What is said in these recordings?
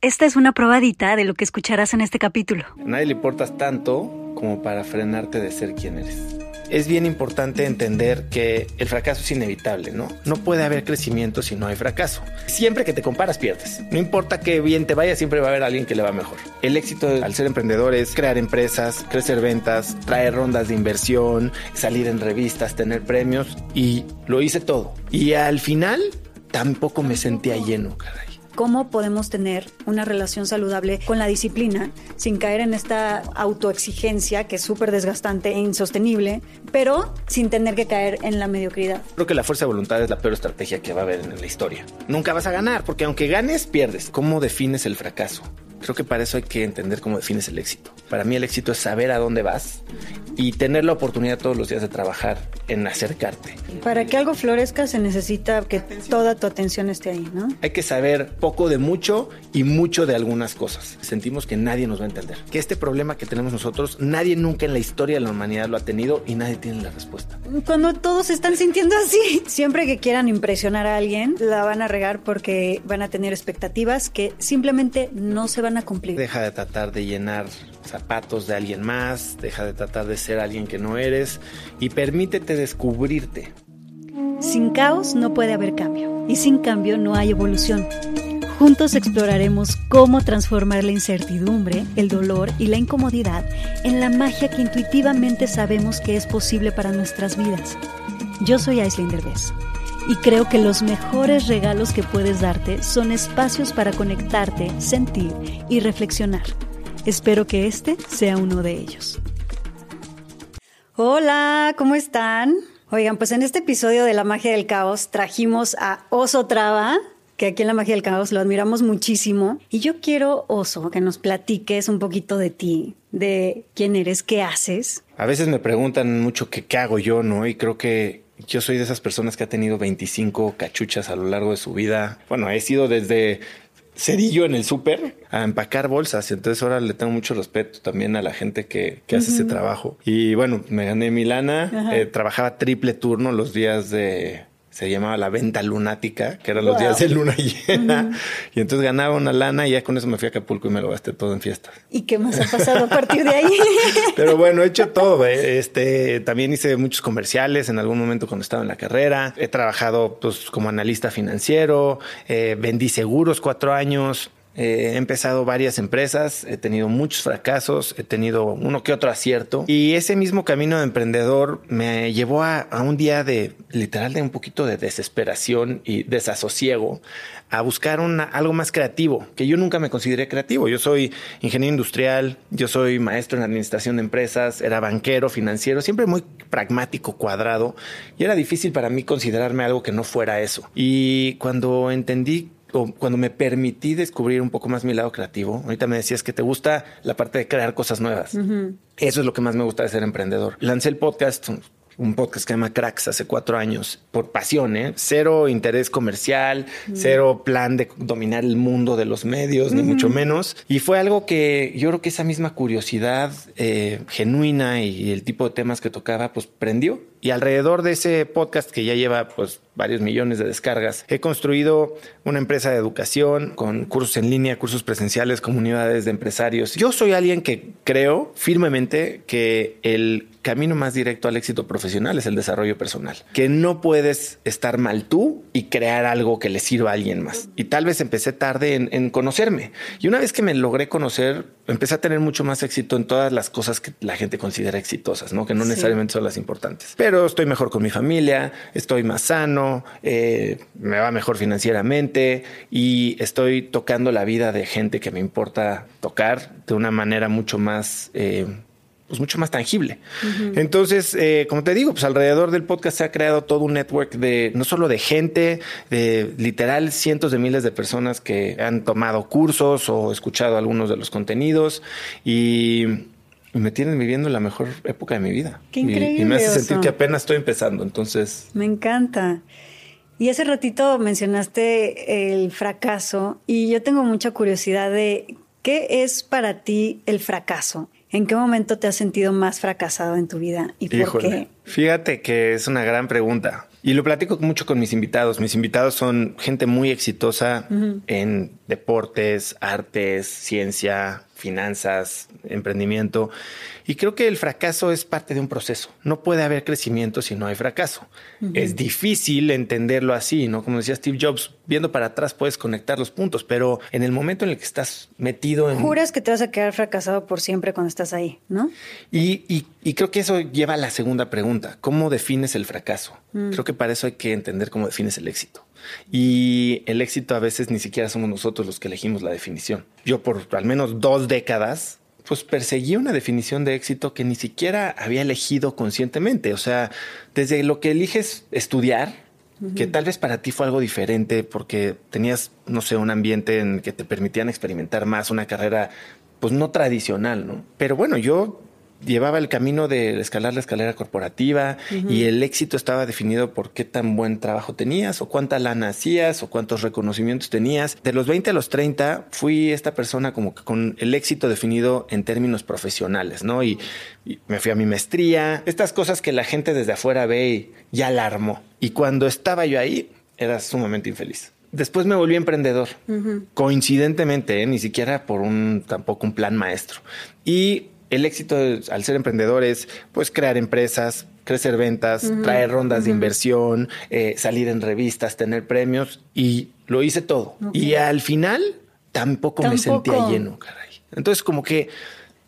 Esta es una probadita de lo que escucharás en este capítulo. Nadie le importas tanto como para frenarte de ser quien eres. Es bien importante entender que el fracaso es inevitable, ¿no? No puede haber crecimiento si no hay fracaso. Siempre que te comparas pierdes. No importa qué bien te vaya, siempre va a haber alguien que le va mejor. El éxito al ser emprendedor es crear empresas, crecer ventas, traer rondas de inversión, salir en revistas, tener premios y lo hice todo. Y al final tampoco me sentía lleno, caray cómo podemos tener una relación saludable con la disciplina sin caer en esta autoexigencia que es súper desgastante e insostenible, pero sin tener que caer en la mediocridad. Creo que la fuerza de voluntad es la peor estrategia que va a haber en la historia. Nunca vas a ganar, porque aunque ganes, pierdes. ¿Cómo defines el fracaso? Creo que para eso hay que entender cómo defines el éxito. Para mí el éxito es saber a dónde vas y tener la oportunidad todos los días de trabajar en acercarte. Para que algo florezca se necesita que toda tu atención esté ahí, ¿no? Hay que saber poco de mucho y mucho de algunas cosas. Sentimos que nadie nos va a entender. Que este problema que tenemos nosotros, nadie nunca en la historia de la humanidad lo ha tenido y nadie tiene la respuesta. Cuando todos están sintiendo así, siempre que quieran impresionar a alguien, la van a regar porque van a tener expectativas que simplemente no se van a cumplir. Deja de tratar de llenar zapatos de alguien más, deja de tratar de ser alguien que no eres y permítete descubrirte. Sin caos no puede haber cambio y sin cambio no hay evolución. Juntos exploraremos cómo transformar la incertidumbre, el dolor y la incomodidad en la magia que intuitivamente sabemos que es posible para nuestras vidas. Yo soy Aislinn Derbez y creo que los mejores regalos que puedes darte son espacios para conectarte, sentir y reflexionar. Espero que este sea uno de ellos. Hola, ¿cómo están? Oigan, pues en este episodio de La Magia del Caos trajimos a Oso Traba, que aquí en La Magia del Caos lo admiramos muchísimo. Y yo quiero, Oso, que nos platiques un poquito de ti, de quién eres, qué haces. A veces me preguntan mucho qué hago yo, ¿no? Y creo que yo soy de esas personas que ha tenido 25 cachuchas a lo largo de su vida. Bueno, he sido desde cerillo en el súper a empacar bolsas. Entonces ahora le tengo mucho respeto también a la gente que, hace ese trabajo. Y bueno, me gané mi lana. Eh, trabajaba triple turno los días de se llamaba la venta lunática, que eran los días de luna llena. Y entonces ganaba una lana y ya con eso me fui a Acapulco y me lo gasté todo en fiestas. ¿Y qué más ha pasado a partir de ahí? Pero bueno, he hecho todo. Eh. Este, también hice muchos comerciales en algún momento cuando estaba en la carrera. He trabajado pues, como analista financiero, eh, vendí seguros cuatro años. He empezado varias empresas, he tenido muchos fracasos, he tenido uno que otro acierto y ese mismo camino de emprendedor me llevó a, un día de literal de un poquito de desesperación y desasosiego a buscar algo más creativo, que yo nunca me consideré creativo. Yo soy ingeniero industrial, yo soy maestro en administración de empresas, era banquero, financiero, siempre muy pragmático, cuadrado, y era difícil para mí considerarme algo que no fuera eso. Y cuando entendí cuando me permití descubrir un poco más mi lado creativo, ahorita me decías que te gusta la parte de crear cosas nuevas. Eso es lo que más me gusta de ser emprendedor. Lancé el podcast, un podcast que se llama Cracks hace cuatro años, por pasión, ¿eh? cero interés comercial, cero plan de dominar el mundo de los medios, ni mucho menos. Y fue algo que yo creo que esa misma curiosidad eh, genuina y el tipo de temas que tocaba, pues prendió. Y alrededor de ese podcast que ya lleva pues varios millones de descargas, he construido una empresa de educación con cursos en línea, cursos presenciales, comunidades de empresarios. Yo soy alguien que creo firmemente que el camino más directo al éxito profesional es el desarrollo personal. Que no puedes estar mal tú y crear algo que le sirva a alguien más. Y tal vez empecé tarde en, conocerme. Y una vez que me logré conocer, empecé a tener mucho más éxito en todas las cosas que la gente considera exitosas, ¿no? Que no necesariamente son las importantes. Pero estoy mejor con mi familia, estoy más sano, eh, me va mejor financieramente y estoy tocando la vida de gente que me importa tocar de una manera mucho más... Eh, pues mucho más tangible. Entonces, eh, como te digo, pues alrededor del podcast se ha creado todo un network de no solo de gente, de literal cientos de miles de personas que han tomado cursos o escuchado algunos de los contenidos y, me tienen viviendo la mejor época de mi vida. Qué increíble. Y, me hace sentir que apenas estoy empezando. Entonces, me encanta. Y hace ratito mencionaste el fracaso y yo tengo mucha curiosidad de qué es para ti el fracaso. ¿En qué momento te has sentido más fracasado en tu vida y por qué? Fíjate que es una gran pregunta. Y lo platico mucho con mis invitados. Mis invitados son gente muy exitosa en deportes, artes, ciencia, finanzas, emprendimiento. Y creo que el fracaso es parte de un proceso. No puede haber crecimiento si no hay fracaso. Es difícil entenderlo así, ¿no? Como decía Steve Jobs, viendo para atrás puedes conectar los puntos, pero en el momento en el que estás metido en... Juras que te vas a quedar fracasado por siempre cuando estás ahí, ¿no? Y, creo que eso lleva a la segunda pregunta. ¿Cómo defines el fracaso? Mm. Creo que para eso hay que entender cómo defines el éxito. Y el éxito a veces ni siquiera somos nosotros los que elegimos la definición. Yo por al menos dos décadas pues perseguí una definición de éxito que ni siquiera había elegido conscientemente. O sea, desde lo que eliges estudiar, que tal vez para ti fue algo diferente porque tenías, no sé, un ambiente en que te permitían experimentar más, una carrera pues no tradicional, ¿no? Pero bueno, yo llevaba el camino de escalar la escalera corporativa y el éxito estaba definido por qué tan buen trabajo tenías o cuánta lana hacías o cuántos reconocimientos tenías. De los 20 a los 30 fui esta persona como que con el éxito definido en términos profesionales, ¿no? Y, me fui a mi maestría, estas cosas que la gente desde afuera ve y ya alarmó. Y cuando estaba yo ahí, era sumamente infeliz. Después me volví emprendedor, coincidentemente, ¿eh? ni siquiera por un tampoco un plan maestro. Y el éxito al ser emprendedor es pues crear empresas, crecer ventas, traer rondas de inversión, eh, salir en revistas, tener premios y lo hice todo. Y al final tampoco, tampoco, me sentía lleno, caray. Entonces como que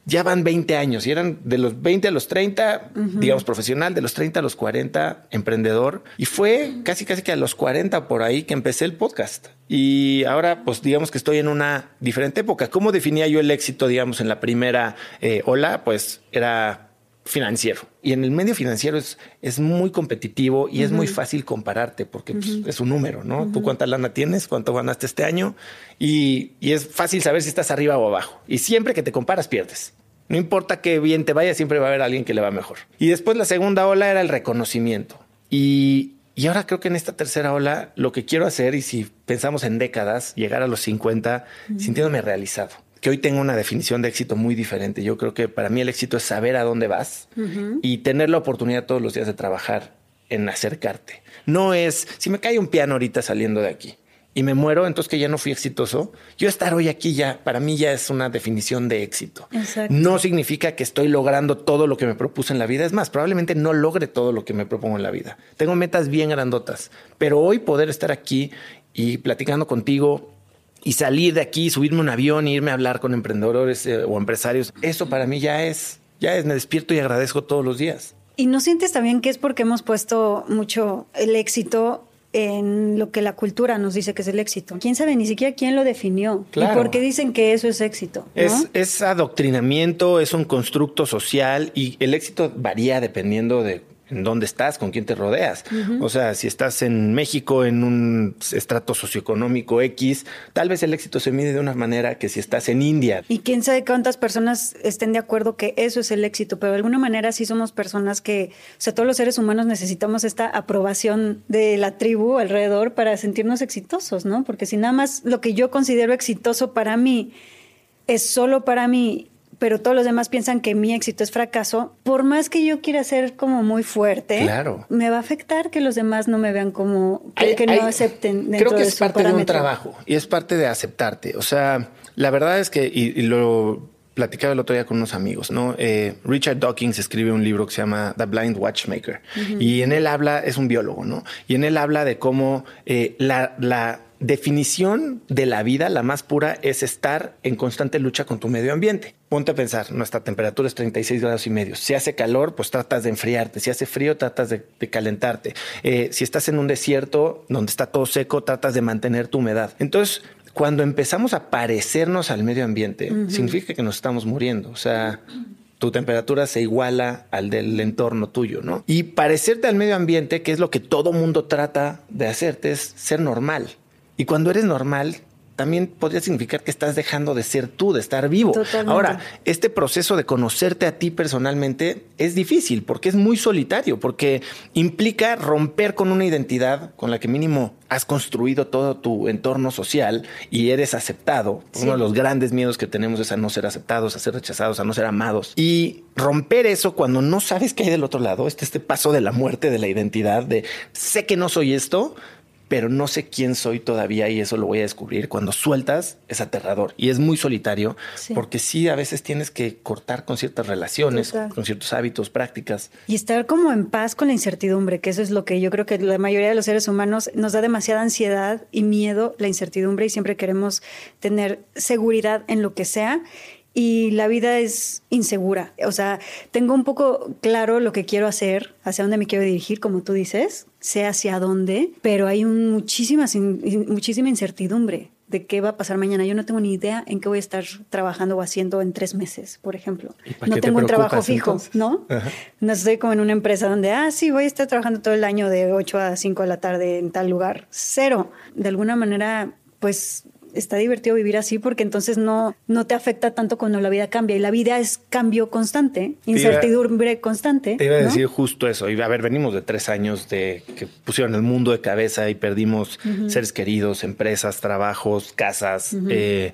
ya van 20 años y eran de los 20 a los 30, digamos profesional, de los 30 a los 40, emprendedor. Y fue casi, casi que a los 40 por ahí que empecé el podcast. Y ahora, pues digamos que estoy en una diferente época. ¿Cómo definía yo el éxito, digamos, en la primera eh, ola? Pues era financiero. Y en el medio financiero es, es muy competitivo y es muy fácil compararte porque pues, es un número, ¿no? Tú cuánta lana tienes, cuánto ganaste este año y, y, es fácil saber si estás arriba o abajo. Y siempre que te comparas pierdes. No importa qué bien te vaya, siempre va a haber alguien que le va mejor. Y después la segunda ola era el reconocimiento. Y, y ahora creo que en esta tercera ola lo que quiero hacer, y si pensamos en décadas, llegar a los 50 sintiéndome realizado que hoy tengo una definición de éxito muy diferente. Yo creo que para mí el éxito es saber a dónde vas y tener la oportunidad todos los días de trabajar en acercarte. No es, si me cae un piano ahorita saliendo de aquí y me muero, entonces que ya no fui exitoso. Yo estar hoy aquí ya, para mí ya es una definición de éxito. No significa que estoy logrando todo lo que me propuse en la vida. Es más, probablemente no logre todo lo que me propongo en la vida. Tengo metas bien grandotas, pero hoy poder estar aquí y platicando contigo, y salir de aquí, subirme un avión e irme a hablar con emprendedores eh, o empresarios, eso para mí ya es, ya es, me despierto y agradezco todos los días. ¿Y no sientes también que es porque hemos puesto mucho el éxito en lo que la cultura nos dice que es el éxito. ¿Quién sabe ni siquiera quién lo definió? ¿Y por qué dicen que eso es éxito? Es, es adoctrinamiento, es un constructo social y el éxito varía dependiendo de en dónde estás, con quién te rodeas. O sea, si estás en México en un estrato socioeconómico X, tal vez el éxito se mide de una manera que si estás en India. Y quién sabe cuántas personas estén de acuerdo que eso es el éxito, pero de alguna manera sí somos personas que, o sea, todos los seres humanos necesitamos esta aprobación de la tribu alrededor para sentirnos exitosos, ¿no? Porque si nada más lo que yo considero exitoso para mí es solo para mí pero todos los demás piensan que mi éxito es fracaso, por más que yo quiera ser como muy fuerte, me va a afectar que los demás no me vean como que, no acepten. Dentro creo que es parte de un trabajo y es parte de aceptarte. O sea, la verdad es que, y, lo platicaba el otro día con unos amigos, ¿no? Eh, Richard Dawkins escribe un libro que se llama The Blind Watchmaker y en él habla, es un biólogo, ¿no? Y en él habla de cómo eh, la, la definición de la vida, la más pura, es estar en constante lucha con tu medio ambiente. Ponte a pensar, nuestra temperatura es 36 grados y medio. Si hace calor, pues tratas de enfriarte. Si hace frío, tratas de, calentarte. Eh, si estás en un desierto donde está todo seco, tratas de mantener tu humedad. Entonces, cuando empezamos a parecernos al medio ambiente, significa que nos estamos muriendo. O sea, tu temperatura se iguala al del entorno tuyo, ¿no? Y parecerte al medio ambiente, que es lo que todo mundo trata de hacerte, es ser normal. Y cuando eres normal, también podría significar que estás dejando de ser tú, de estar vivo. Ahora, este proceso de conocerte a ti personalmente es difícil porque es muy solitario, porque implica romper con una identidad con la que mínimo has construido todo tu entorno social y eres aceptado. Uno de los grandes miedos que tenemos es a no ser aceptados, a ser rechazados, a no ser amados. Y romper eso cuando no sabes qué hay del otro lado, este, este paso de la muerte de la identidad, de sé que no soy esto, pero no sé quién soy todavía y eso lo voy a descubrir. Cuando sueltas es aterrador y es muy solitario porque sí, a veces tienes que cortar con ciertas relaciones, con ciertos hábitos, prácticas. Y estar como en paz con la incertidumbre, que eso es lo que yo creo que la mayoría de los seres humanos nos da demasiada ansiedad y miedo la incertidumbre y siempre queremos tener seguridad en lo que sea y la vida es insegura. O sea, tengo un poco claro lo que quiero hacer, hacia dónde me quiero dirigir, como tú dices, sé hacia dónde, pero hay muchísima, muchísima incertidumbre de qué va a pasar mañana. Yo no tengo ni idea en qué voy a estar trabajando o haciendo en tres meses, por ejemplo. No tengo un trabajo fijo, ¿no? No estoy como en una empresa donde, ah, sí, voy a estar trabajando todo el año de 8 a 5 de la tarde en tal lugar. Cero. De alguna manera, pues está divertido vivir así porque entonces no, no te afecta tanto cuando la vida cambia. Y la vida es cambio constante, incertidumbre constante. Te iba a decir justo eso. Y a ver, venimos de tres años de que pusieron el mundo de cabeza y perdimos seres queridos, empresas, trabajos, casas, eh,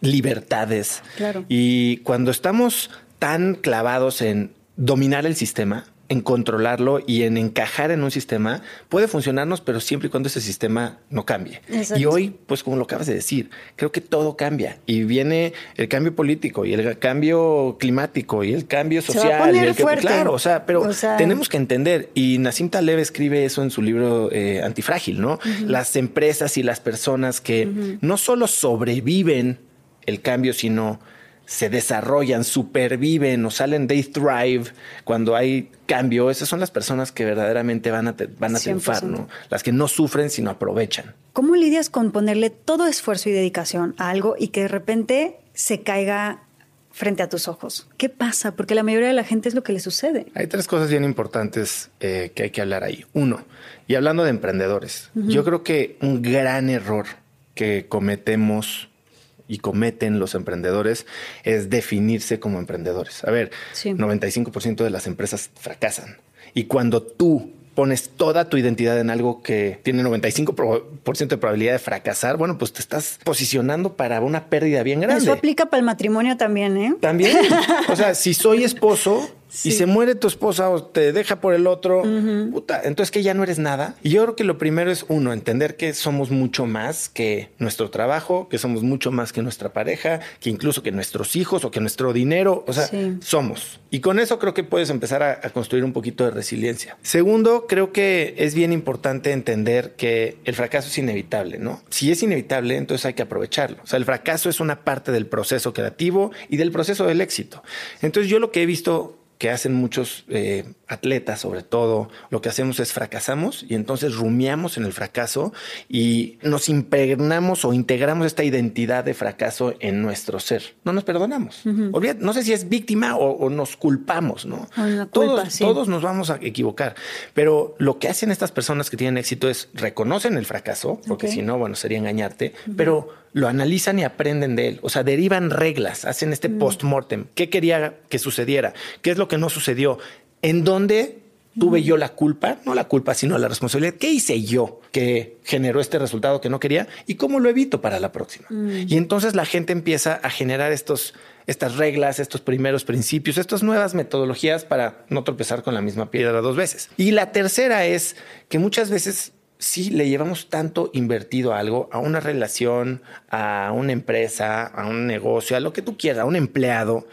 libertades. Claro. Y cuando estamos tan clavados en dominar el sistema, en controlarlo y en encajar en un sistema puede funcionarnos, pero siempre y cuando ese sistema no cambie. Y hoy, pues como lo acabas de decir, creo que todo cambia y viene el cambio político y el cambio climático y el cambio social. y claro, o sea, pero tenemos que entender y Nassim Taleb escribe eso en su libro eh, Antifrágil, ¿no? Las empresas y las personas que no solo sobreviven el cambio, sino se desarrollan, superviven o salen, they thrive cuando hay cambio. Esas son las personas que verdaderamente van a, van a triunfar, ¿no? Las que no sufren, sino aprovechan. ¿Cómo lidias con ponerle todo esfuerzo y dedicación a algo y que de repente se caiga frente a tus ojos? ¿Qué pasa? Porque la mayoría de la gente es lo que le sucede. Hay tres cosas bien importantes eh, que hay que hablar ahí. Uno, y hablando de emprendedores, yo creo que un gran error que cometemos y cometen los emprendedores es definirse como emprendedores. A ver, 95% de las empresas fracasan. Y cuando tú pones toda tu identidad en algo que tiene 95% de probabilidad de fracasar, bueno, pues te estás posicionando para una pérdida bien grande. Eso aplica para el matrimonio también, ¿eh? También. O sea, si soy esposo, y se muere tu esposa o te deja por el otro, puta, entonces que ya no eres nada. Y yo creo que lo primero es uno, entender que somos mucho más que nuestro trabajo, que somos mucho más que nuestra pareja, que incluso que nuestros hijos o que nuestro dinero, o sea, somos. Y con eso creo que puedes empezar a, a construir un poquito de resiliencia. Segundo, creo que es bien importante entender que el fracaso es inevitable, ¿no? Si es inevitable, entonces hay que aprovecharlo. O sea, el fracaso es una parte del proceso creativo y del proceso del éxito. Entonces yo lo que he visto que hacen muchos eh, atletas, sobre todo, lo que hacemos es fracasamos y entonces rumiamos en el fracaso y nos impregnamos o integramos esta identidad de fracaso en nuestro ser. No nos perdonamos. no sé si es víctima o, nos culpamos, ¿no? todos, todos nos vamos a equivocar. Pero lo que hacen estas personas que tienen éxito es reconocen el fracaso, porque si no, bueno, sería engañarte, pero lo analizan y aprenden de él. O sea, derivan reglas, hacen este mm. post-mortem. ¿Qué quería que sucediera? ¿Qué es lo que no sucedió? ¿En dónde tuve yo la culpa? No la culpa, sino la responsabilidad. ¿Qué hice yo que generó este resultado que no quería? ¿Y cómo lo evito para la próxima? Mm. Y entonces la gente empieza a generar estos estas reglas, estos primeros principios, estas nuevas metodologías para no tropezar con la misma piedra dos veces. Y la tercera es que muchas veces sí le llevamos tanto invertido a algo, a una relación, a una empresa, a un negocio, a lo que tú quieras, a un empleado,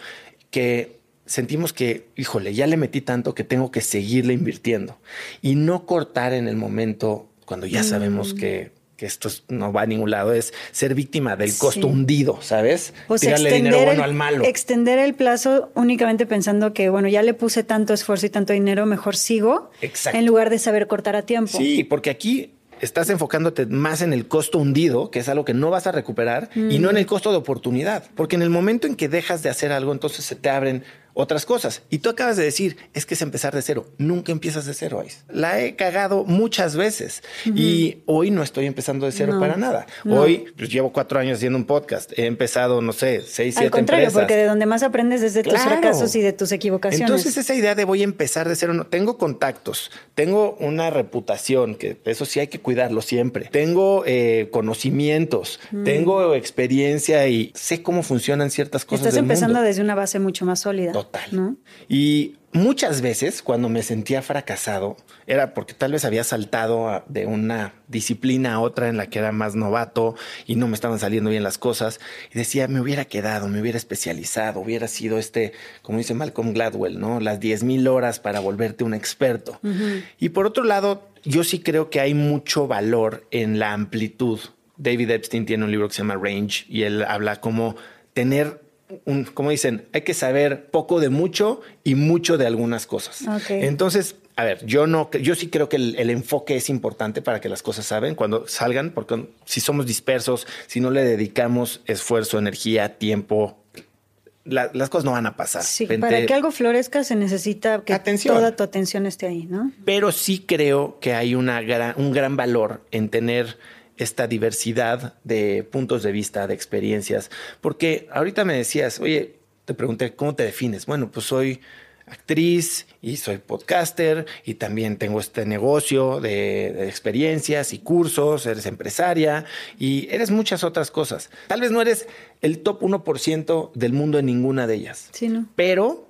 que sentimos que, híjole, ya le metí tanto que tengo que seguirle invirtiendo y no cortar en el momento cuando ya sabemos mm. que que esto no va a ningún lado, es ser víctima del costo hundido, ¿sabes? Pues Tirarle dinero bueno al malo. Extender el plazo únicamente pensando que, bueno, ya le puse tanto esfuerzo y tanto dinero, mejor sigo. Exacto. En lugar de saber cortar a tiempo. Sí, porque aquí estás enfocándote más en el costo hundido, que es algo que no vas a recuperar, y no en el costo de oportunidad. Porque en el momento en que dejas de hacer algo, entonces se te abren otras cosas. Y tú acabas de decir, es que es empezar de cero. Nunca empiezas de cero, Ais. La he cagado muchas veces y hoy no estoy empezando de cero para nada. Hoy pues, llevo cuatro años haciendo un podcast. He empezado, no sé, seis, siete Al contrario, empresas. porque de donde más aprendes es de tus Claro. fracasos y de tus equivocaciones. Entonces esa idea de voy a empezar de cero, no, tengo contactos, tengo una reputación, que eso sí hay que cuidarlo siempre, tengo eh, conocimientos, Mm. tengo experiencia y sé cómo funcionan ciertas cosas. Estás del empezando mundo. desde una base mucho más sólida. Total. ¿no? Y muchas veces cuando me sentía fracasado era porque tal vez había saltado de una disciplina a otra en la que era más novato y no me estaban saliendo bien las cosas y decía, me hubiera quedado, me hubiera especializado, hubiera sido este, como dice Malcolm Gladwell, ¿no? Las 10 mil horas para volverte un experto. Y por otro lado, yo sí creo que hay mucho valor en la amplitud. David Epstein tiene un libro que se llama Range y él habla como tener un, como dicen, hay que saber poco de mucho y mucho de algunas cosas. Entonces, a ver, yo no, yo sí creo que el, el enfoque es importante para que las cosas saben cuando salgan, porque si somos dispersos, si no le dedicamos esfuerzo, energía, tiempo, la- las cosas no van a pasar. Sí, para que algo florezca se necesita que Atención. toda tu atención esté ahí, ¿no? pero sí creo que hay una gran, un gran valor en tener esta diversidad de puntos de vista, de experiencias, porque ahorita me decías, oye, te pregunté, ¿cómo te defines? Bueno, pues soy actriz y soy podcaster y también tengo este negocio de, de experiencias y cursos, eres empresaria y eres muchas otras cosas. Tal vez no eres el top 1% del mundo en ninguna de ellas. Sí, ¿no? Pero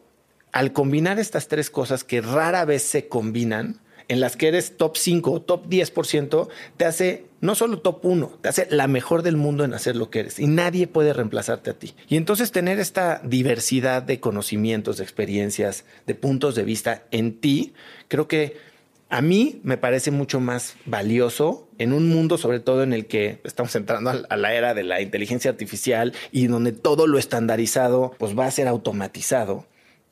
al combinar estas tres cosas que rara vez se combinan, en las que eres top 5 o top 10%, te hace no solo top 1, te hace la mejor del mundo en hacer lo que eres y nadie puede reemplazarte a ti. Y entonces tener esta diversidad de conocimientos, de experiencias, de puntos de vista en ti, creo que a mí me parece mucho más valioso en un mundo, sobre todo en el que estamos entrando a la era de la inteligencia artificial y donde todo lo estandarizado pues va a ser automatizado.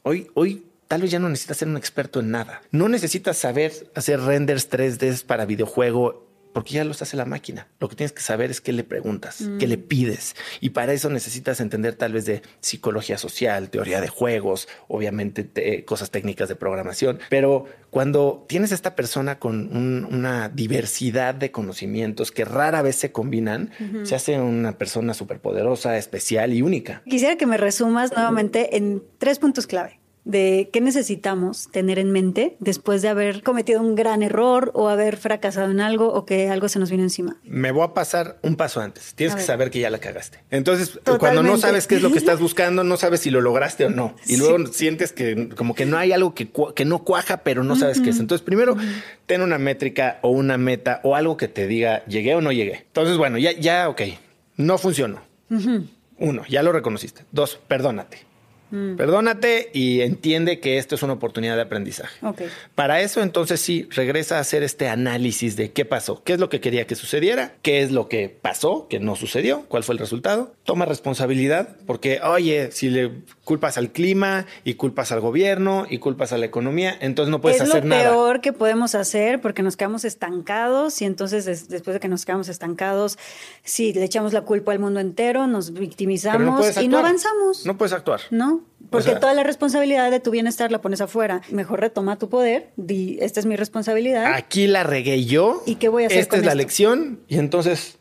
Hoy, hoy tal vez ya no necesitas ser un experto en nada. No necesitas saber hacer renders 3D para videojuego porque ya los hace la máquina. Lo que tienes que saber es qué le preguntas, qué le pides. Y para eso necesitas entender tal vez de psicología social, teoría de juegos, obviamente te- cosas técnicas de programación. Pero cuando tienes esta persona con un- una diversidad de conocimientos que rara vez se combinan, se hace una persona superpoderosa, especial y única. Quisiera que me resumas nuevamente en tres puntos clave de qué necesitamos tener en mente después de haber cometido un gran error o haber fracasado en algo o que algo se nos vino encima. Me voy a pasar un paso antes. Tienes A que ver. saber que ya la cagaste. Entonces, Totalmente. cuando no sabes qué es lo que estás buscando, no sabes si lo lograste o no. Y Sí. luego sientes que como que no hay algo que, que no cuaja, pero no sabes qué es. Entonces, primero, ten una métrica o una meta o algo que te diga, llegué o no llegué. Entonces, bueno, ya, ya, ok, no funcionó. Uno, ya lo reconociste. Dos, perdónate. Perdónate y entiende que esto es una oportunidad de aprendizaje. Para eso, entonces sí, regresa a hacer este análisis de qué pasó, qué es lo que quería que sucediera, qué es lo que pasó, que no sucedió, cuál fue el resultado. Toma responsabilidad, porque, oye, si le culpas al clima y culpas al gobierno y culpas a la economía, entonces no puedes es hacer lo nada. peor que podemos hacer porque nos quedamos estancados y entonces des- después de que nos quedamos estancados, sí, le echamos la culpa al mundo entero, nos victimizamos no y no avanzamos. No puedes actuar. No, porque sea- toda la responsabilidad de tu bienestar la pones afuera. Mejor retoma tu poder, di, esta es mi responsabilidad. Aquí la regué yo. ¿Y qué voy a hacer Esta con es la esto? lección y entonces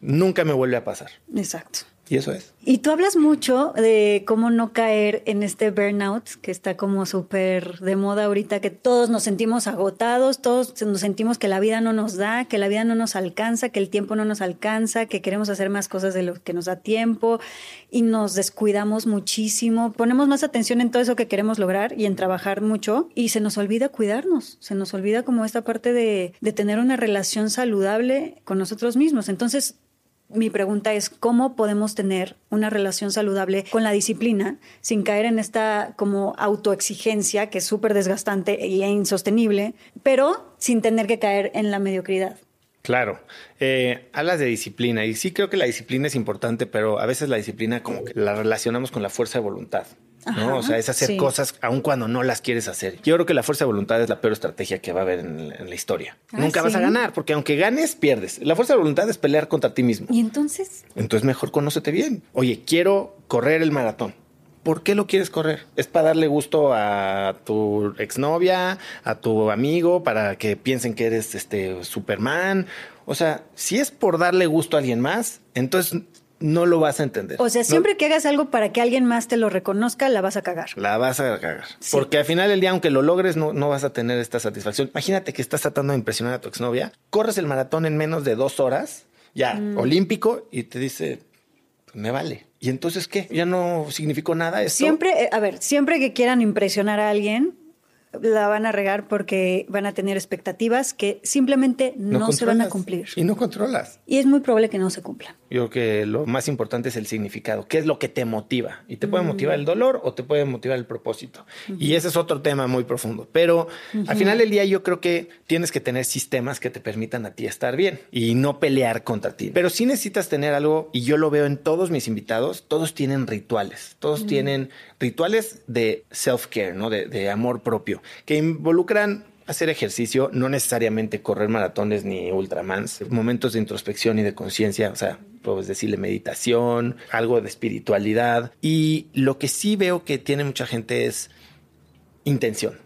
nunca me vuelve a pasar. Exacto. Y eso es. Y tú hablas mucho de cómo no caer en este burnout que está como súper de moda ahorita, que todos nos sentimos agotados, todos nos sentimos que la vida no nos da, que la vida no nos alcanza, que el tiempo no nos alcanza, que queremos hacer más cosas de lo que nos da tiempo y nos descuidamos muchísimo, ponemos más atención en todo eso que queremos lograr y en trabajar mucho y se nos olvida cuidarnos, se nos olvida como esta parte de, de tener una relación saludable con nosotros mismos. Entonces, mi pregunta es cómo podemos tener una relación saludable con la disciplina sin caer en esta como autoexigencia que es súper desgastante e insostenible, pero sin tener que caer en la mediocridad. Claro, Eh, hablas de disciplina y sí creo que la disciplina es importante, pero a veces la disciplina como que la relacionamos con la fuerza de voluntad. ¿no? O sea, es hacer sí. cosas aun cuando no las quieres hacer. Yo creo que la fuerza de voluntad es la peor estrategia que va a haber en, en la historia. Ah, Nunca vas a ganar, porque aunque ganes, pierdes. La fuerza de voluntad es pelear contra ti mismo. Y entonces, Entonces mejor conócete bien. Oye, quiero correr el maratón. ¿Por qué lo quieres correr? ¿Es para darle gusto a tu exnovia, a tu amigo, para que piensen que eres este Superman? O sea, si es por darle gusto a alguien más, entonces no lo vas a entender. O sea, siempre que hagas algo para que alguien más te lo reconozca, la vas a cagar. La vas a cagar. Porque al final del día, aunque lo logres, no, no vas a tener esta satisfacción. Imagínate que estás tratando de impresionar a tu exnovia, corres el maratón en menos de dos horas, ya, Mm. olímpico, y te dice, "Pues me vale. ¿Y entonces qué? ¿Ya no significó nada esto? Siempre, eh, a ver, siempre que quieran impresionar a alguien, la van a regar porque van a tener expectativas que simplemente no, se van a cumplir. Y no controlas. Y es muy probable que no se cumplan. Yo creo que lo más importante es el significado. ¿Qué es lo que te motiva? Y te puede motivar el dolor o te puede motivar el propósito. Y ese es otro tema muy profundo. Pero al final del día yo creo que tienes que tener sistemas que te permitan a ti estar bien y no pelear contra ti. Pero sí necesitas tener algo, y yo lo veo en todos mis invitados, todos tienen rituales. Todos tienen rituales de self-care, ¿no? De, amor propio, que involucran hacer ejercicio, no necesariamente correr maratones ni ultramans, momentos de introspección y de conciencia, o sea, puedes decirle meditación, algo de espiritualidad. Y lo que sí veo que tiene mucha gente es intención.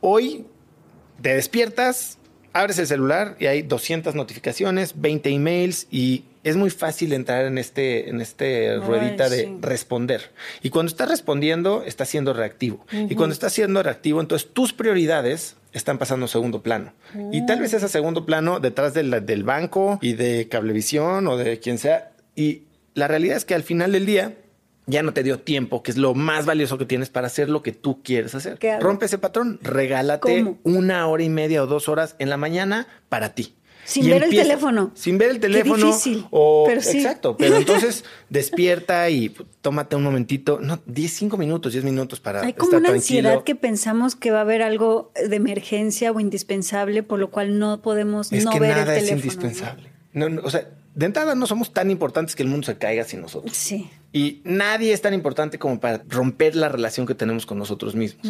Hoy te despiertas, abres el celular y hay 200 notificaciones, 20 emails y es muy fácil entrar en este, en este Ay, ruedita de sí. responder. Y cuando estás respondiendo, estás siendo reactivo. Y cuando estás siendo reactivo, entonces tus prioridades están pasando a segundo plano. Y tal vez ese segundo plano detrás del, del banco y de cablevisión o de quien sea. Y la realidad es que al final del día ya no te dio tiempo, que es lo más valioso que tienes para hacer lo que tú quieres hacer. Rompe ese patrón, regálate ¿Cómo? una hora y media o dos horas en la mañana para ti. Sin ver el teléfono. Sin ver el Qué teléfono. difícil, o, pero sí. Exacto. Pero entonces despierta y tómate un momentito. No, 10, 5 minutos, 10 minutos para Hay como estar una tranquilo. ansiedad que pensamos que va a haber algo de emergencia o indispensable, por lo cual no podemos Es no que ver nada el es teléfono. ¿no? indispensable. No, no, o sea, de entrada no somos tan importantes que el mundo se caiga sin nosotros. Sí. Y nadie es tan importante como para romper la relación que tenemos con nosotros mismos.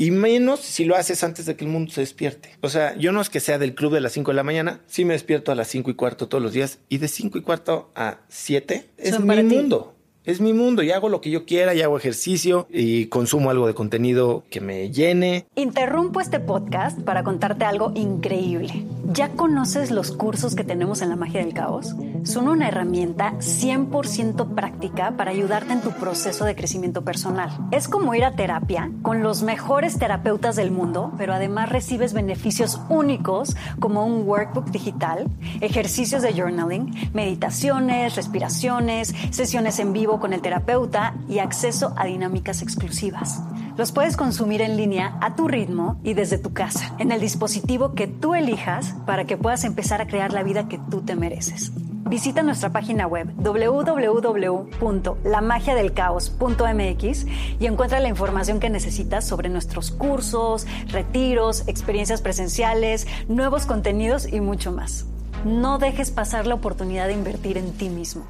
Y menos si lo haces antes de que el mundo se despierte. O sea, yo no es que sea del club de las 5 de la mañana, sí me despierto a las 5 y cuarto todos los días y de 5 y cuarto a 7 es mi ti. mundo. Es mi mundo y hago lo que yo quiera y hago ejercicio y consumo algo de contenido que me llene. Interrumpo este podcast para contarte algo increíble. ¿Ya conoces los cursos que tenemos en la magia del caos? Son una herramienta 100% práctica para ayudarte en tu proceso de crecimiento personal. Es como ir a terapia con los mejores terapeutas del mundo, pero además recibes beneficios únicos como un workbook digital, ejercicios de journaling, meditaciones, respiraciones, sesiones en vivo con el terapeuta y acceso a dinámicas exclusivas. Los puedes consumir en línea a tu ritmo y desde tu casa, en el dispositivo que tú elijas para que puedas empezar a crear la vida que tú te mereces. Visita nuestra página web www.lamagiadelcaos.mx y encuentra la información que necesitas sobre nuestros cursos, retiros, experiencias presenciales, nuevos contenidos y mucho más. No dejes pasar la oportunidad de invertir en ti mismo.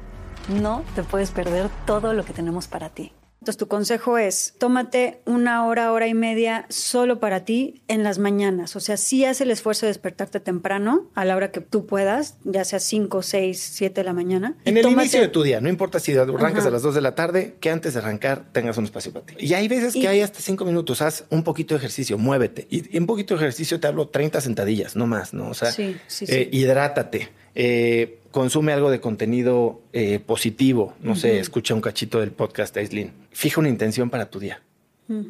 No te puedes perder todo lo que tenemos para ti. Entonces tu consejo es, tómate una hora, hora y media solo para ti en las mañanas. O sea, sí haz el esfuerzo de despertarte temprano a la hora que tú puedas, ya sea 5, 6, 7 de la mañana. En el tómate- inicio de tu día, no importa si arrancas Ajá. a las 2 de la tarde, que antes de arrancar tengas un espacio para ti. Y hay veces Y- que hay hasta 5 minutos, haz un poquito de ejercicio, muévete. Y en poquito de ejercicio te hablo 30 sentadillas, no más, ¿no? O sea, Sí, sí, eh, sí. hidrátate, eh, consume algo de contenido eh, positivo, no sé, escucha un cachito del podcast de Aislinn. Fija una intención para tu día.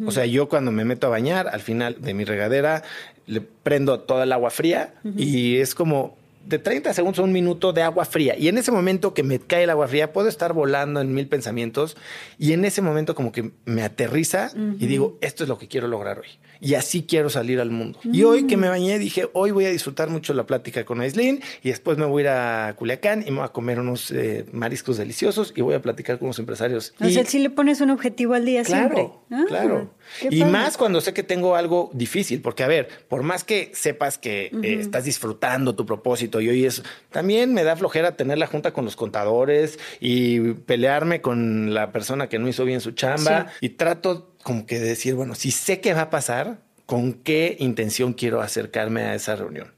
O sea, yo cuando me meto a bañar, al final de mi regadera, le prendo toda el agua fría y es como de 30 segundos a un minuto de agua fría. Y en ese momento que me cae el agua fría, puedo estar volando en mil pensamientos y en ese momento como que me aterriza y digo, esto es lo que quiero lograr hoy. Y así quiero salir al mundo. Y hoy que me bañé, dije, hoy voy a disfrutar mucho la plática con Aislinn y después me voy a ir a Culiacán y me voy a comer unos eh, mariscos deliciosos y voy a platicar con unos empresarios. O Y- sea, si le pones un objetivo al día Claro, siempre. Ah, claro. qué Y padre. más cuando sé que tengo algo difícil, porque a ver, por más que sepas que eh, estás disfrutando tu propósito y hoy es, también me da flojera tener la junta con los contadores y pelearme con la persona que no hizo bien su chamba y trato como que de decir, bueno, si sé qué va a pasar, ¿con qué intención quiero acercarme a esa reunión?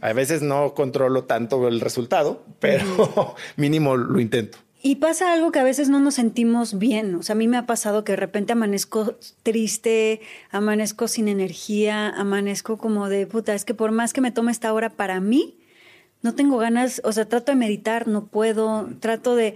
A veces no controlo tanto el resultado, pero mínimo lo intento. Y pasa algo que a veces no nos sentimos bien. O sea, a mí me ha pasado que de repente amanezco triste, amanezco sin energía, amanezco como de puta, es que por más que me tome esta hora para mí, no tengo ganas, o sea, trato de meditar, no puedo, trato de...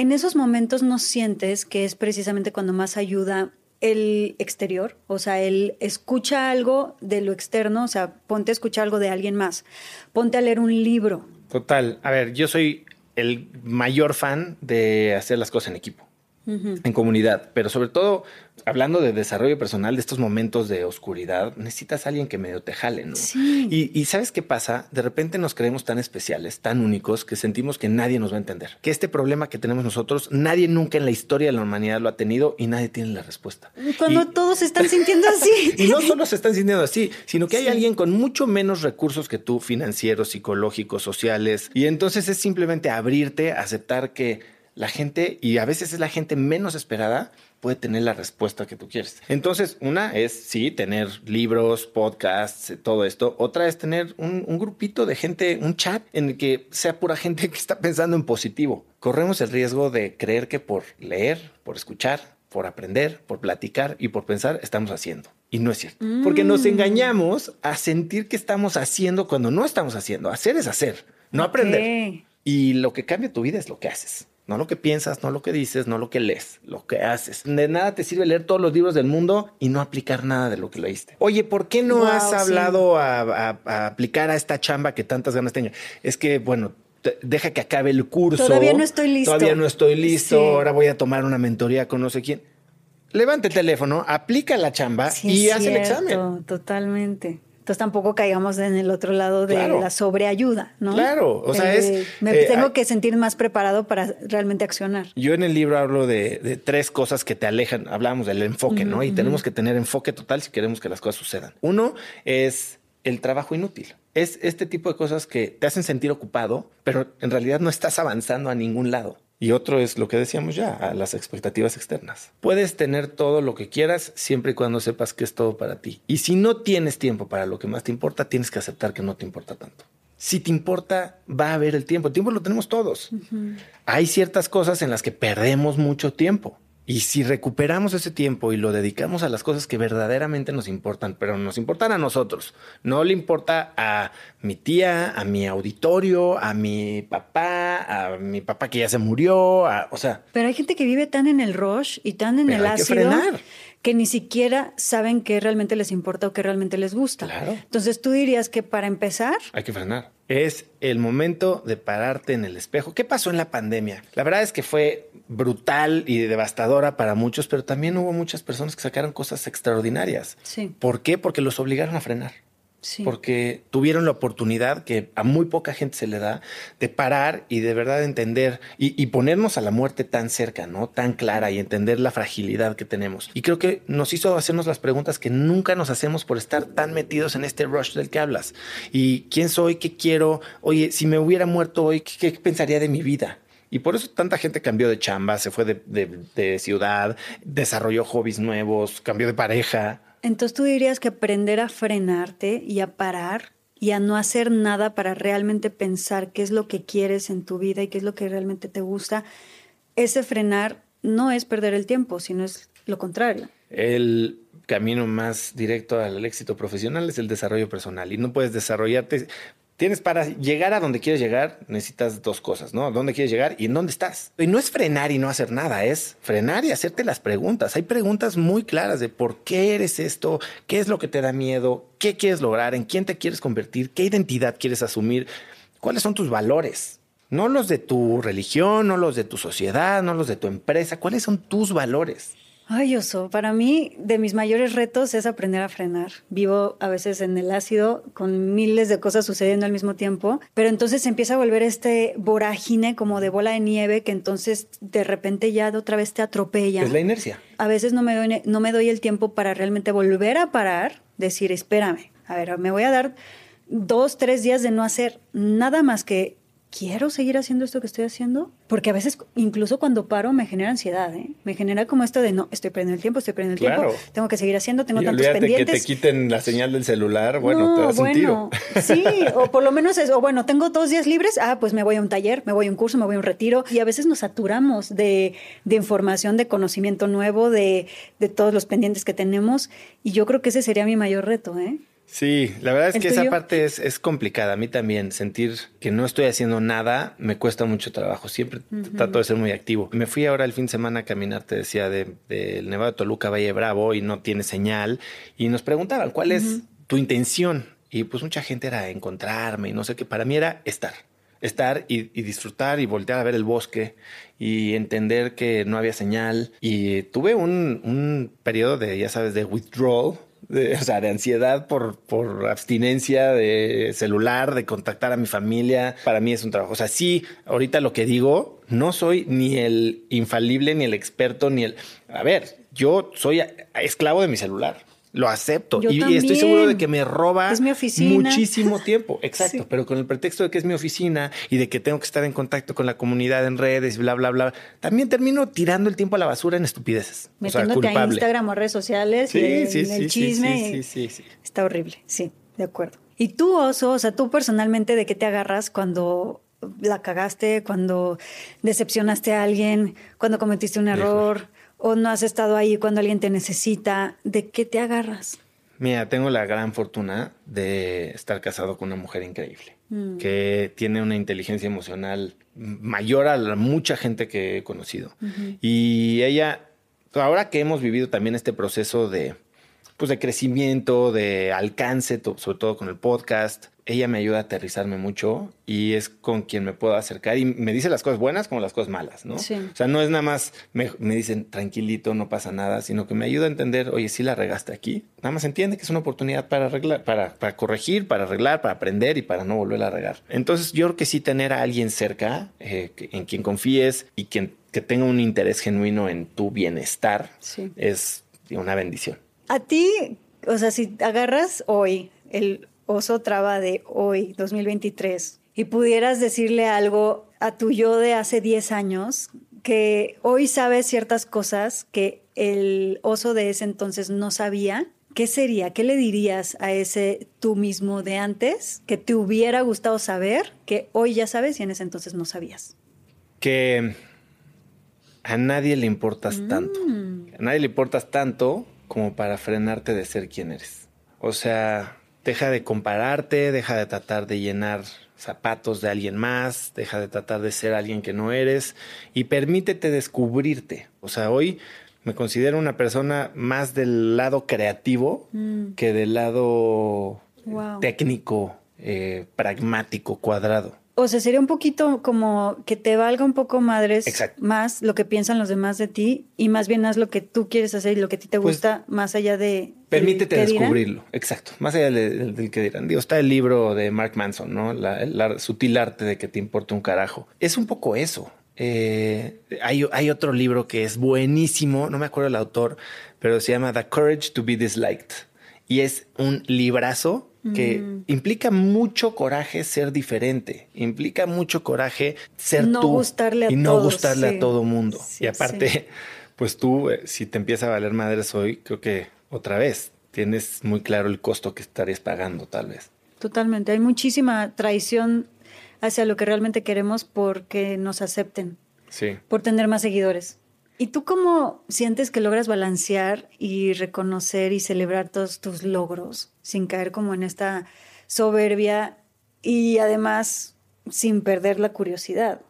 En esos momentos no sientes que es precisamente cuando más ayuda el exterior, o sea, el escucha algo de lo externo, o sea, ponte a escuchar algo de alguien más, ponte a leer un libro. Total, a ver, yo soy el mayor fan de hacer las cosas en equipo, en comunidad, pero sobre todo hablando de desarrollo personal, de estos momentos de oscuridad, necesitas a alguien que medio te jale, ¿no? Sí. Y, ¿sabes qué pasa? De repente nos creemos tan especiales, tan únicos, que sentimos que nadie nos va a entender. Que este problema que tenemos nosotros, nadie nunca en la historia de la humanidad lo ha tenido y nadie tiene la respuesta. Cuando todos se están sintiendo así. y no solo se están sintiendo así, sino que hay alguien con mucho menos recursos que tú, financieros, psicológicos, sociales. Y entonces es simplemente abrirte, aceptar que la gente, y a veces es la gente menos esperada, puede tener la respuesta que tú quieres. Entonces, una es, sí, tener libros, podcasts, todo esto. Otra es tener un, un, grupito de gente, un chat en el que sea pura gente que está pensando en positivo. Corremos el riesgo de creer que por leer, por escuchar, por aprender, por platicar y por pensar, estamos haciendo. Y no es cierto. Porque nos mm. engañamos a sentir que estamos haciendo cuando no estamos haciendo. Hacer es hacer, no aprender. Y lo que cambia tu vida es lo que haces. No lo que piensas, no lo que dices, no lo que lees, lo que haces. De nada te sirve leer todos los libros del mundo y no aplicar nada de lo que leíste. Oye, ¿por qué no has hablado a, aplicar a esta chamba que tantas ganas tenga? Es que, bueno, deja que acabe el curso. Todavía no estoy listo. Todavía no estoy listo. Ahora voy a tomar una mentoría con no sé quién. Levante el teléfono, aplica la chamba y haz el examen. Totalmente. Entonces tampoco caigamos en el otro lado de la sobreayuda, ¿no? Claro, o sea, es... Me eh, tengo que sentir más preparado para realmente accionar. Yo en el libro hablo de, tres cosas que te alejan, hablamos del enfoque, ¿no? Y tenemos que tener enfoque total si queremos que las cosas sucedan. Uno es el trabajo inútil. Es este tipo de cosas que te hacen sentir ocupado, pero en realidad no estás avanzando a ningún lado. Y otro es lo que decíamos ya, a las expectativas externas. Puedes tener todo lo que quieras siempre y cuando sepas que es todo para ti. Y si no tienes tiempo para lo que más te importa, tienes que aceptar que no te importa tanto. Si te importa, va a haber el tiempo. El tiempo lo tenemos todos. Hay ciertas cosas en las que perdemos mucho tiempo. Y si recuperamos ese tiempo y lo dedicamos a las cosas que verdaderamente nos importan, pero nos importan a nosotros, no le importa a mi tía, a mi auditorio, a mi papá, a mi papá que ya se murió, o sea. Pero hay gente que vive tan en el rush y tan en el ácido que, ni siquiera saben qué realmente les importa o qué realmente les gusta. Claro. Entonces tú dirías que para empezar hay que frenar es el momento de pararte en el espejo. ¿Qué pasó en la pandemia? La verdad es que fue brutal y devastadora para muchos, pero también hubo muchas personas que sacaron cosas extraordinarias. Sí. ¿Por qué? Porque los obligaron a frenar. Porque tuvieron la oportunidad que a muy poca gente se le da de parar y de verdad entender y, ponernos a la muerte tan cerca, ¿no? Tan clara y entender la fragilidad que tenemos. Y creo que nos hizo hacernos las preguntas que nunca nos hacemos por estar tan metidos en este rush del que hablas. ¿Y quién soy? ¿Qué quiero? Oye, si me hubiera muerto hoy, ¿qué, pensaría de mi vida? Y por eso tanta gente cambió de chamba, se fue de ciudad, desarrolló hobbies nuevos, cambió de pareja. Entonces tú dirías que aprender a frenarte y a parar y a no hacer nada para realmente pensar qué es lo que quieres en tu vida y qué es lo que realmente te gusta, ese frenar no es perder el tiempo, sino es lo contrario. El camino más directo al éxito profesional es el desarrollo personal y no puedes desarrollarte Tienes para llegar a donde quieres llegar, necesitas dos cosas, ¿no? ¿Dónde quieres llegar y en dónde estás? Y no es frenar y no hacer nada, es frenar y hacerte las preguntas. Hay preguntas muy claras de por qué eres esto, qué es lo que te da miedo, qué quieres lograr, en quién te quieres convertir, qué identidad quieres asumir, cuáles son tus valores. No los de tu religión, no los de tu sociedad, no los de tu empresa, cuáles son tus valores. Ay, Oso, para mí de mis mayores retos es aprender a frenar. Vivo a veces en el ácido con miles de cosas sucediendo al mismo tiempo, pero entonces empieza a volver este vorágine como de bola de nieve que entonces de repente ya de otra vez te atropella. Es la inercia. A veces no me doy, no me doy el tiempo para realmente volver a parar, decir, espérame, a ver, me voy a dar dos, tres días de no hacer nada más que quiero seguir haciendo esto que estoy haciendo, porque a veces incluso cuando paro me genera ansiedad, ¿eh? me genera como esto de no, estoy perdiendo el tiempo, estoy perdiendo el tiempo, tengo que seguir haciendo, tengo y tantos pendientes. que te quiten la señal del celular, bueno, te das un tiro. Sí, o por lo menos eso, bueno, tengo dos días libres, ah, pues me voy a un taller, me voy a un curso, me voy a un retiro, y a veces nos saturamos de, de información, de conocimiento nuevo, de, de todos los pendientes que tenemos, y yo creo que ese sería mi mayor reto, ¿eh? Sí, la verdad es que esa parte es, es, complicada. A mí también sentir que no estoy haciendo nada me cuesta mucho trabajo. Siempre trato de ser muy activo. Me fui ahora el fin de semana a caminar, te decía, del de, Nevado de Toluca, Valle Bravo, y no tiene señal. Y nos preguntaban, ¿cuál es tu intención? Y pues mucha gente era encontrarme y no sé qué. Para mí era estar. Estar y, disfrutar y voltear a ver el bosque y entender que no había señal. Y tuve un, un periodo de, ya sabes, de withdrawal de, o sea, de ansiedad por, por abstinencia de celular, de contactar a mi familia. Para mí es un trabajo. O sea, sí, ahorita lo que digo, no soy ni el infalible, ni el experto, ni el... A ver, yo soy esclavo de mi celular. Lo acepto y, estoy seguro de que me roba muchísimo tiempo. Exacto, pero con el pretexto de que es mi oficina y de que tengo que estar en contacto con la comunidad en redes, bla, bla, bla, también termino tirando el tiempo a la basura en estupideces. Metiéndote a Instagram o redes sociales y el chisme. Sí, sí, Está horrible, sí, de acuerdo. ¿Y tú, Oso, o sea, tú personalmente, de qué te agarras cuando la cagaste, cuando decepcionaste a alguien, cuando cometiste un error? O no has estado ahí cuando alguien te necesita, ¿de qué te agarras? Mira, tengo la gran fortuna de estar casado con una mujer increíble, mm. que tiene una inteligencia emocional mayor a la mucha gente que he conocido. Y ella, ahora que hemos vivido también este proceso de, pues de crecimiento, de alcance, sobre todo con el podcast, ella me ayuda a aterrizarme mucho y es con quien me puedo acercar y me dice las cosas buenas como las cosas malas, ¿no? Sí. O sea, no es nada más me, dicen tranquilito, no pasa nada, sino que me ayuda a entender, oye, sí la regaste aquí. Nada más entiende que es una oportunidad para arreglar, para, para corregir, para arreglar, para aprender y para no volver a regar. Entonces, yo creo que sí tener a alguien cerca eh, en quien confíes y quien que tenga un interés genuino en tu bienestar es una bendición. A ti, o sea, si agarras hoy el oso traba de hoy, 2023, y pudieras decirle algo a tu yo de hace 10 años, que hoy sabes ciertas cosas que el oso de ese entonces no sabía, ¿qué sería? ¿Qué le dirías a ese tú mismo de antes que te hubiera gustado saber, que hoy ya sabes y en ese entonces no sabías? Que a nadie le importas tanto. Mm. A nadie le importas tanto como para frenarte de ser quien eres. O sea, Deja de compararte, deja de tratar de llenar zapatos de alguien más, deja de tratar de ser alguien que no eres y permítete descubrirte. O sea, hoy me considero una persona más del lado creativo mm. que del lado técnico, eh, pragmático, cuadrado. O sea, sería un poquito como que te valga un poco madres más lo que piensan los demás de ti y más bien haz lo que tú quieres hacer y lo que a ti te pues gusta más allá de... Permítete descubrirlo, exacto. Más allá del, que dirán. Digo, está el libro de Mark Manson, ¿no? La, sutil arte de que te importe un carajo. Es un poco eso. Eh, hay, hay otro libro que es buenísimo, no me acuerdo el autor, pero se llama The Courage to be Disliked. Y es un librazo que mm. implica mucho coraje ser diferente, implica mucho coraje ser no tú gustarle a y no gustarle a todo mundo. y aparte, pues tú, eh, si te empieza a valer madres hoy, creo que otra vez tienes muy claro el costo que estarías pagando, tal vez. Totalmente, hay muchísima traición hacia lo que realmente queremos porque nos acepten, sí. por tener más seguidores. ¿Y tú cómo sientes que logras balancear y reconocer y celebrar todos tus logros sin caer como en esta soberbia y además sin perder la curiosidad?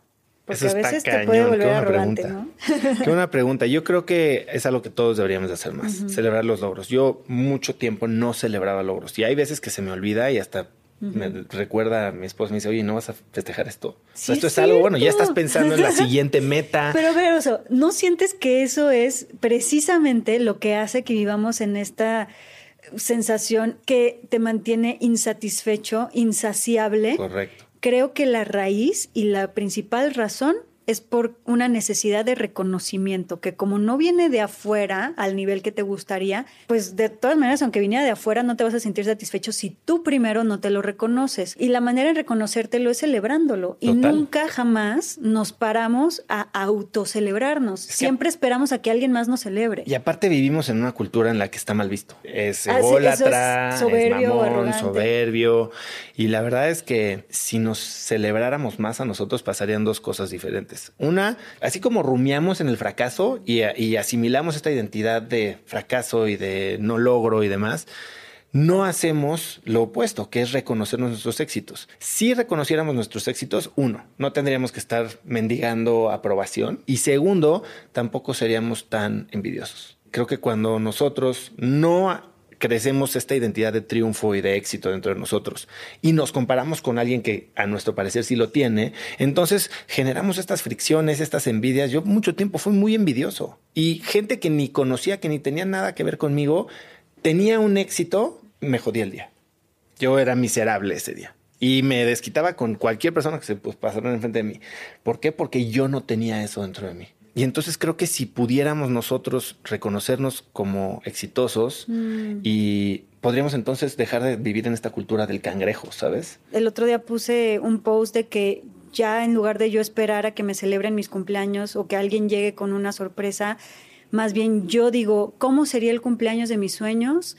Porque a veces te puede volver arrogante, ¿no? Qué una pregunta. Yo creo que es algo que todos deberíamos de hacer más, celebrar los logros. Yo mucho tiempo no celebraba logros y hay veces que se me olvida y hasta me recuerda a mi esposa, me dice, oye, no vas a festejar esto. esto es algo, bueno, ya estás pensando en la siguiente meta. Pero, pero, o ¿no sientes que eso es precisamente lo que hace que vivamos en esta sensación que te mantiene insatisfecho, insaciable? Correcto. Creo que la raíz y la principal razón es por una necesidad de reconocimiento, que como no viene de afuera al nivel que te gustaría, pues de todas maneras, aunque viniera de afuera, no te vas a sentir satisfecho si tú primero no te lo reconoces. Y la manera de reconocértelo es celebrándolo. Y nunca jamás nos paramos a autocelebrarnos. Siempre esperamos a que alguien más nos celebre. Y aparte vivimos en una cultura en la que está mal visto. Es ah, ególatra, es, soberbio, soberbio. Y la verdad es que si nos celebráramos más a nosotros, pasarían dos cosas diferentes. Una, así como rumiamos en el fracaso y, y asimilamos esta identidad de fracaso y de no logro y demás, no hacemos lo opuesto, que es reconocernos nuestros éxitos. Si reconociéramos nuestros éxitos, uno, no tendríamos que estar mendigando aprobación y segundo, tampoco seríamos tan envidiosos. Creo que cuando nosotros no crecemos esta identidad de triunfo y de éxito dentro de nosotros y nos comparamos con alguien que a nuestro parecer sí lo tiene, entonces generamos estas fricciones, estas envidias. Yo mucho tiempo fui muy envidioso y gente que ni conocía, que ni tenía nada que ver conmigo, tenía un éxito, me jodía el día. Yo era miserable ese día. Y me desquitaba con cualquier persona que se pues, pasara enfrente de mí. ¿Por qué? Porque yo no tenía eso dentro de mí. Y entonces creo que si pudiéramos nosotros reconocernos como exitosos mm. y podríamos entonces dejar de vivir en esta cultura del cangrejo, ¿sabes? El otro día puse un post de que ya en lugar de yo esperar a que me celebren mis cumpleaños o que alguien llegue con una sorpresa, más bien yo digo, ¿cómo sería el cumpleaños de mis sueños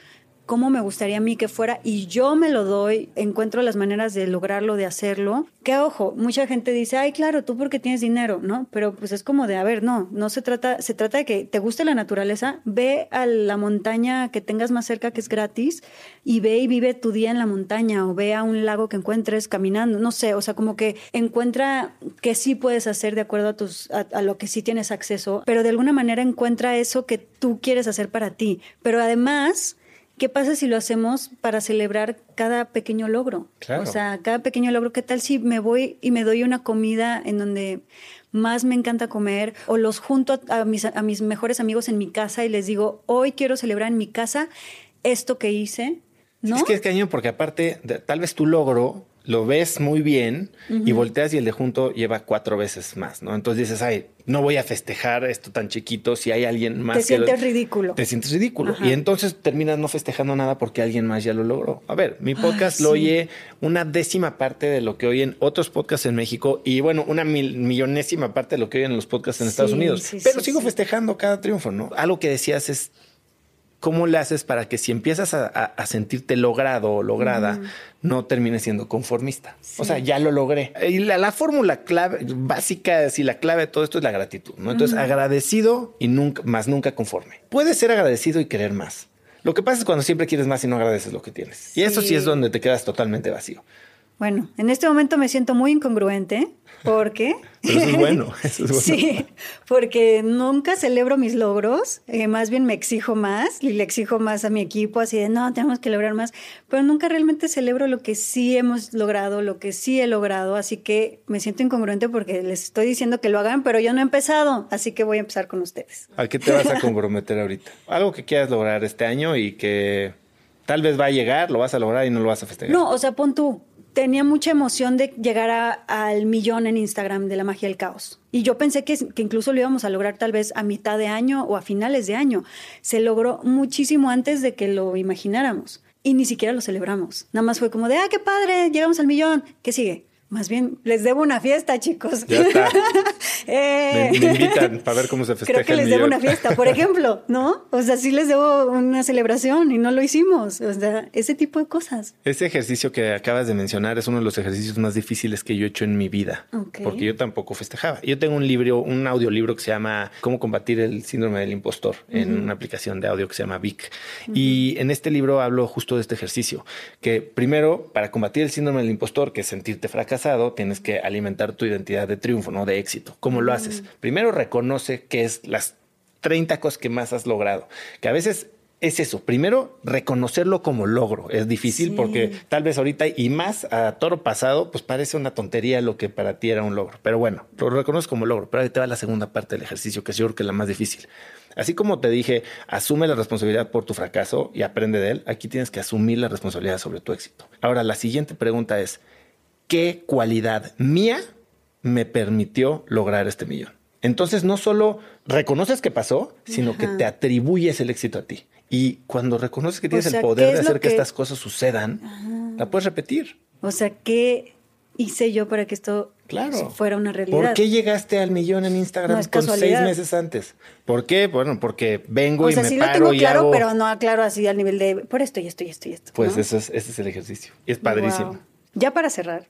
cómo me gustaría a mí que fuera y yo me lo doy, encuentro las maneras de lograrlo, de hacerlo. Que ojo, mucha gente dice, ay, claro, tú porque tienes dinero, ¿no? Pero pues es como de, a ver, no, no se trata, se trata de que te guste la naturaleza, ve a la montaña que tengas más cerca que es gratis y ve y vive tu día en la montaña o ve a un lago que encuentres caminando, no sé, o sea, como que encuentra que sí puedes hacer de acuerdo a, tus, a lo que sí tienes acceso, pero de alguna manera encuentra eso que tú quieres hacer para ti. Pero además ¿Qué pasa si lo hacemos para celebrar cada pequeño logro? O sea, cada pequeño logro, ¿qué tal si me voy y me doy una comida en donde más me encanta comer o los junto a, mis, a mis mejores amigos en mi casa y les digo, hoy quiero celebrar en mi casa esto que hice? ¿No? Es que es cañón porque aparte, tal vez tu logro lo ves muy bien y volteas y el de junto lleva cuatro veces más, ¿no? Entonces dices, ay, no voy a festejar esto tan chiquito si hay alguien más. Te sientes ridículo. Te sientes ridículo. Y entonces terminas no festejando nada porque alguien más ya lo logró. A ver, mi podcast lo oye una décima parte de lo que oyen otros podcasts en México y bueno, una millonésima parte de lo que oyen los podcasts en Estados Unidos. Pero sigo festejando cada triunfo, ¿no? Algo que decías es ¿cómo le haces para que si empiezas a, sentirte logrado o lograda, no termines siendo conformista? O sea, ya lo logré. Y la, fórmula clave, básica, si la clave de todo esto es la gratitud, ¿no? Entonces, agradecido y nunca, más nunca conforme. Puedes ser agradecido y querer más. Lo que pasa es cuando siempre quieres más y no agradeces lo que tienes. Y eso sí es donde te quedas totalmente vacío. Bueno, en este momento me siento muy incongruente porque... eso es bueno, eso es bueno. Sí, porque nunca celebro mis logros, eh, más bien me exijo más y le exijo más a mi equipo, así de, no, tenemos que lograr más, pero nunca realmente celebro lo que sí hemos logrado, lo que sí he logrado, así que me siento incongruente porque les estoy diciendo que lo hagan, pero yo no he empezado, así que voy a empezar con ustedes. ¿A qué te vas a comprometer ahorita? Algo que quieras lograr este año y que tal vez va a llegar, lo vas a lograr y no lo vas a festejar. No, o sea, pon tú, tenía mucha emoción de llegar al millón en Instagram de la magia del caos. Y yo pensé que, que, incluso lo íbamos a lograr tal vez a mitad de año o a finales de año. Se logró muchísimo antes de que lo imagináramos. Y ni siquiera lo celebramos. Nada más fue como de, ah, qué padre, llegamos al millón. ¿Qué sigue? Más bien, les debo una fiesta, chicos. Ya está. Eh. me, invitan para ver cómo se festeja. Creo que les debo una fiesta, por ejemplo, ¿no? O sea, sí les debo una celebración y no lo hicimos. O sea, ese tipo de cosas. Ese ejercicio que acabas de mencionar es uno de los ejercicios más difíciles que yo he hecho en mi vida. Porque yo tampoco festejaba. Yo tengo un libro, un audiolibro que se llama Cómo combatir el síndrome del impostor en una aplicación de audio que se llama Vic. Y en este libro hablo justo de este ejercicio. Que primero, para combatir el síndrome del impostor, que es sentirte fracasado, tienes que alimentar tu identidad de triunfo, no de éxito. ¿Cómo lo haces? Mm. Primero reconoce que es las 30 cosas que más has logrado, que a veces es eso. Primero, reconocerlo como logro. Es difícil porque tal vez ahorita y más a toro pasado, pues parece una tontería lo que para ti era un logro. Pero bueno, lo reconoces como logro. Pero ahí te va la segunda parte del ejercicio, que yo creo que es la más difícil. Así como te dije, asume la responsabilidad por tu fracaso y aprende de él, aquí tienes que asumir la responsabilidad sobre tu éxito. Ahora, la siguiente pregunta es, qué cualidad mía me permitió lograr este millón. Entonces no solo reconoces que pasó, sino que te atribuyes el éxito a ti. Y cuando reconoces que tienes el poder de hacer que... estas cosas sucedan, la puedes repetir. O sea, ¿qué hice yo para que esto fuera una realidad? ¿Por qué llegaste al millón en Instagram con seis meses antes? ¿Por qué? Bueno, porque vengo y me sí lo tengo claro, pero no aclaro así al nivel de por esto y esto y esto y esto. Pues eso es, ese es el ejercicio. Y es padrísimo. Ya para cerrar,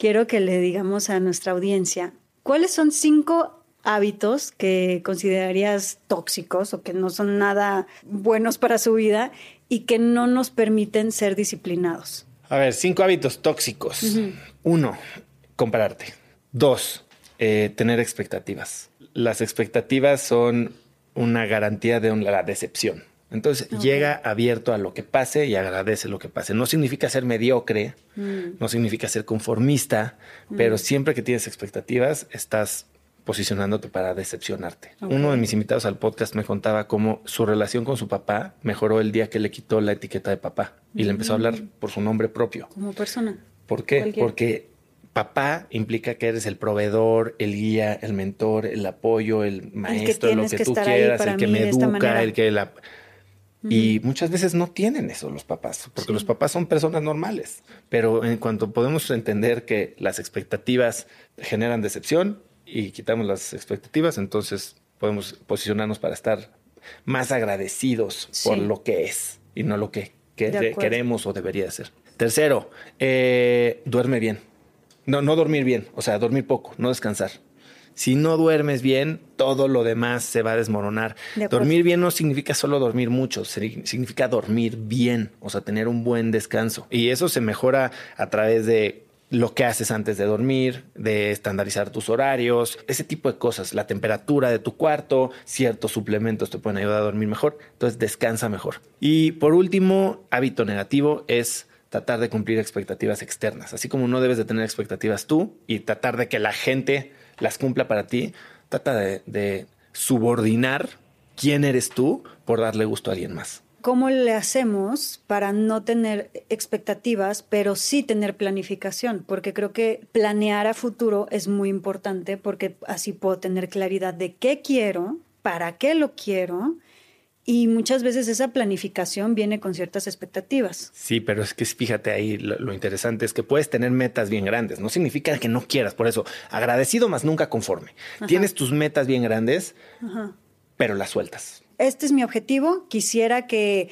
quiero que le digamos a nuestra audiencia cuáles son cinco hábitos que considerarías tóxicos o que no son nada buenos para su vida y que no nos permiten ser disciplinados? A ver, cinco hábitos tóxicos. Uno, compararte. Dos, eh, tener expectativas. Las expectativas son una garantía de la decepción. Entonces llega abierto a lo que pase y agradece lo que pase. No significa ser mediocre, mm. no significa ser conformista, pero mm. siempre que tienes expectativas estás posicionándote para decepcionarte. Uno de mis invitados al podcast me contaba cómo su relación con su papá mejoró el día que le quitó la etiqueta de papá y le empezó a hablar mm. por su nombre propio. Como persona. ¿Por qué? Porque papá implica que eres el proveedor, el guía, el mentor, el apoyo, el maestro, lo que, tú quieras, el que me educa, el que la... Y muchas veces no tienen eso los papás, porque los papás son personas normales. Pero en cuanto podemos entender que las expectativas generan decepción, y quitamos las expectativas, entonces podemos posicionarnos para estar más agradecidos por lo que es y no lo que, queremos o debería ser. Tercero, eh, duerme bien. No, no dormir bien, o sea, dormir poco, no descansar. Si no duermes bien, todo lo demás se va a desmoronar. dormir bien no significa solo dormir mucho, significa dormir bien, o sea, tener un buen descanso. Y eso se mejora a través de lo que haces antes de dormir, de estandarizar tus horarios, ese tipo de cosas, la temperatura de tu cuarto, ciertos suplementos te pueden ayudar a dormir mejor, entonces descansa mejor. Y por último, hábito negativo es tratar de cumplir expectativas externas, así como no debes de tener expectativas tú y tratar de que la gente las cumpla para ti, trata de, subordinar quién eres tú por darle gusto a alguien más. ¿Cómo le hacemos para no tener expectativas, pero sí tener planificación? Porque creo que planear a futuro es muy importante porque así puedo tener claridad de qué quiero, para qué lo quiero. Y muchas veces esa planificación viene con ciertas expectativas. Sí, pero es que fíjate ahí, lo, interesante es que puedes tener metas bien grandes. No significa que no quieras, por eso, agradecido más nunca conforme. Tienes tus metas bien grandes, pero las sueltas este es mi objetivo, quisiera que,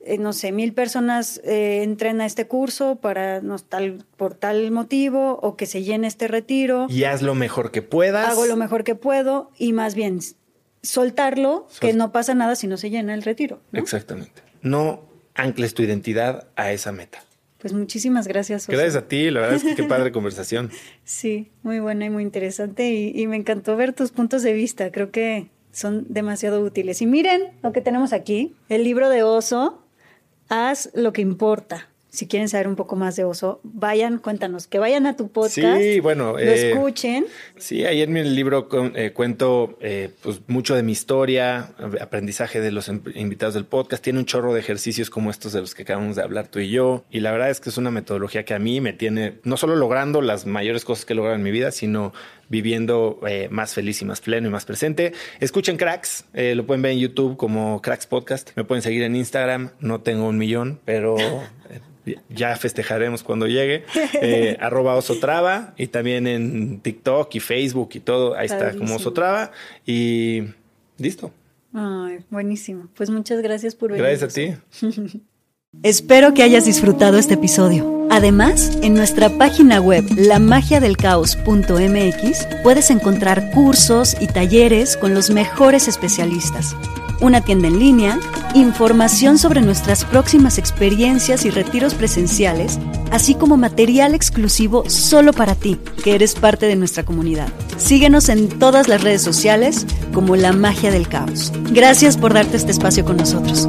eh, no sé, mil personas eh, entren a este curso para no, tal, por tal motivo o que se llene este retiro. Y haz lo mejor que puedas. Hago lo mejor que puedo y más bien soltarlo, que no pasa nada si no se llena el retiro. Exactamente. No ancles tu identidad a esa meta. Pues muchísimas gracias. Gracias a ti, la verdad es que qué padre conversación. Sí, muy buena y muy interesante y, y me encantó ver tus puntos de vista. Creo que son demasiado útiles. Y miren lo que tenemos aquí, el libro de Oso, haz lo que importa si quieren saber un poco más de Oso, vayan, cuéntanos, que vayan a tu podcast. Sí, bueno. Lo eh, escuchen. Sí, ahí en mi libro eh, cuento eh, pues, mucho de mi historia, aprendizaje de los invitados del podcast. Tiene un chorro de ejercicios como estos de los que acabamos de hablar tú y yo. Y la verdad es que es una metodología que a mí me tiene, no solo logrando las mayores cosas que he logrado en mi vida, sino viviendo más feliz y más pleno y más presente. Escuchen Cracks, lo pueden ver en YouTube como Cracks Podcast. Me pueden seguir en Instagram, no tengo un millón, pero ya festejaremos cuando llegue, eh, arroba osotrava y también en TikTok y Facebook y todo, ahí está como osotrava y listo. Ay, buenísimo. Pues muchas gracias por venir. Gracias a ti. Espero que hayas disfrutado este episodio. Además, en nuestra página web lamagiadelcaos.mx puedes encontrar cursos y talleres con los mejores especialistas una tienda en línea, información sobre nuestras próximas experiencias y retiros presenciales, así como material exclusivo solo para ti, que eres parte de nuestra comunidad. Síguenos en todas las redes sociales como La Magia del Caos. Gracias por darte este espacio con nosotros.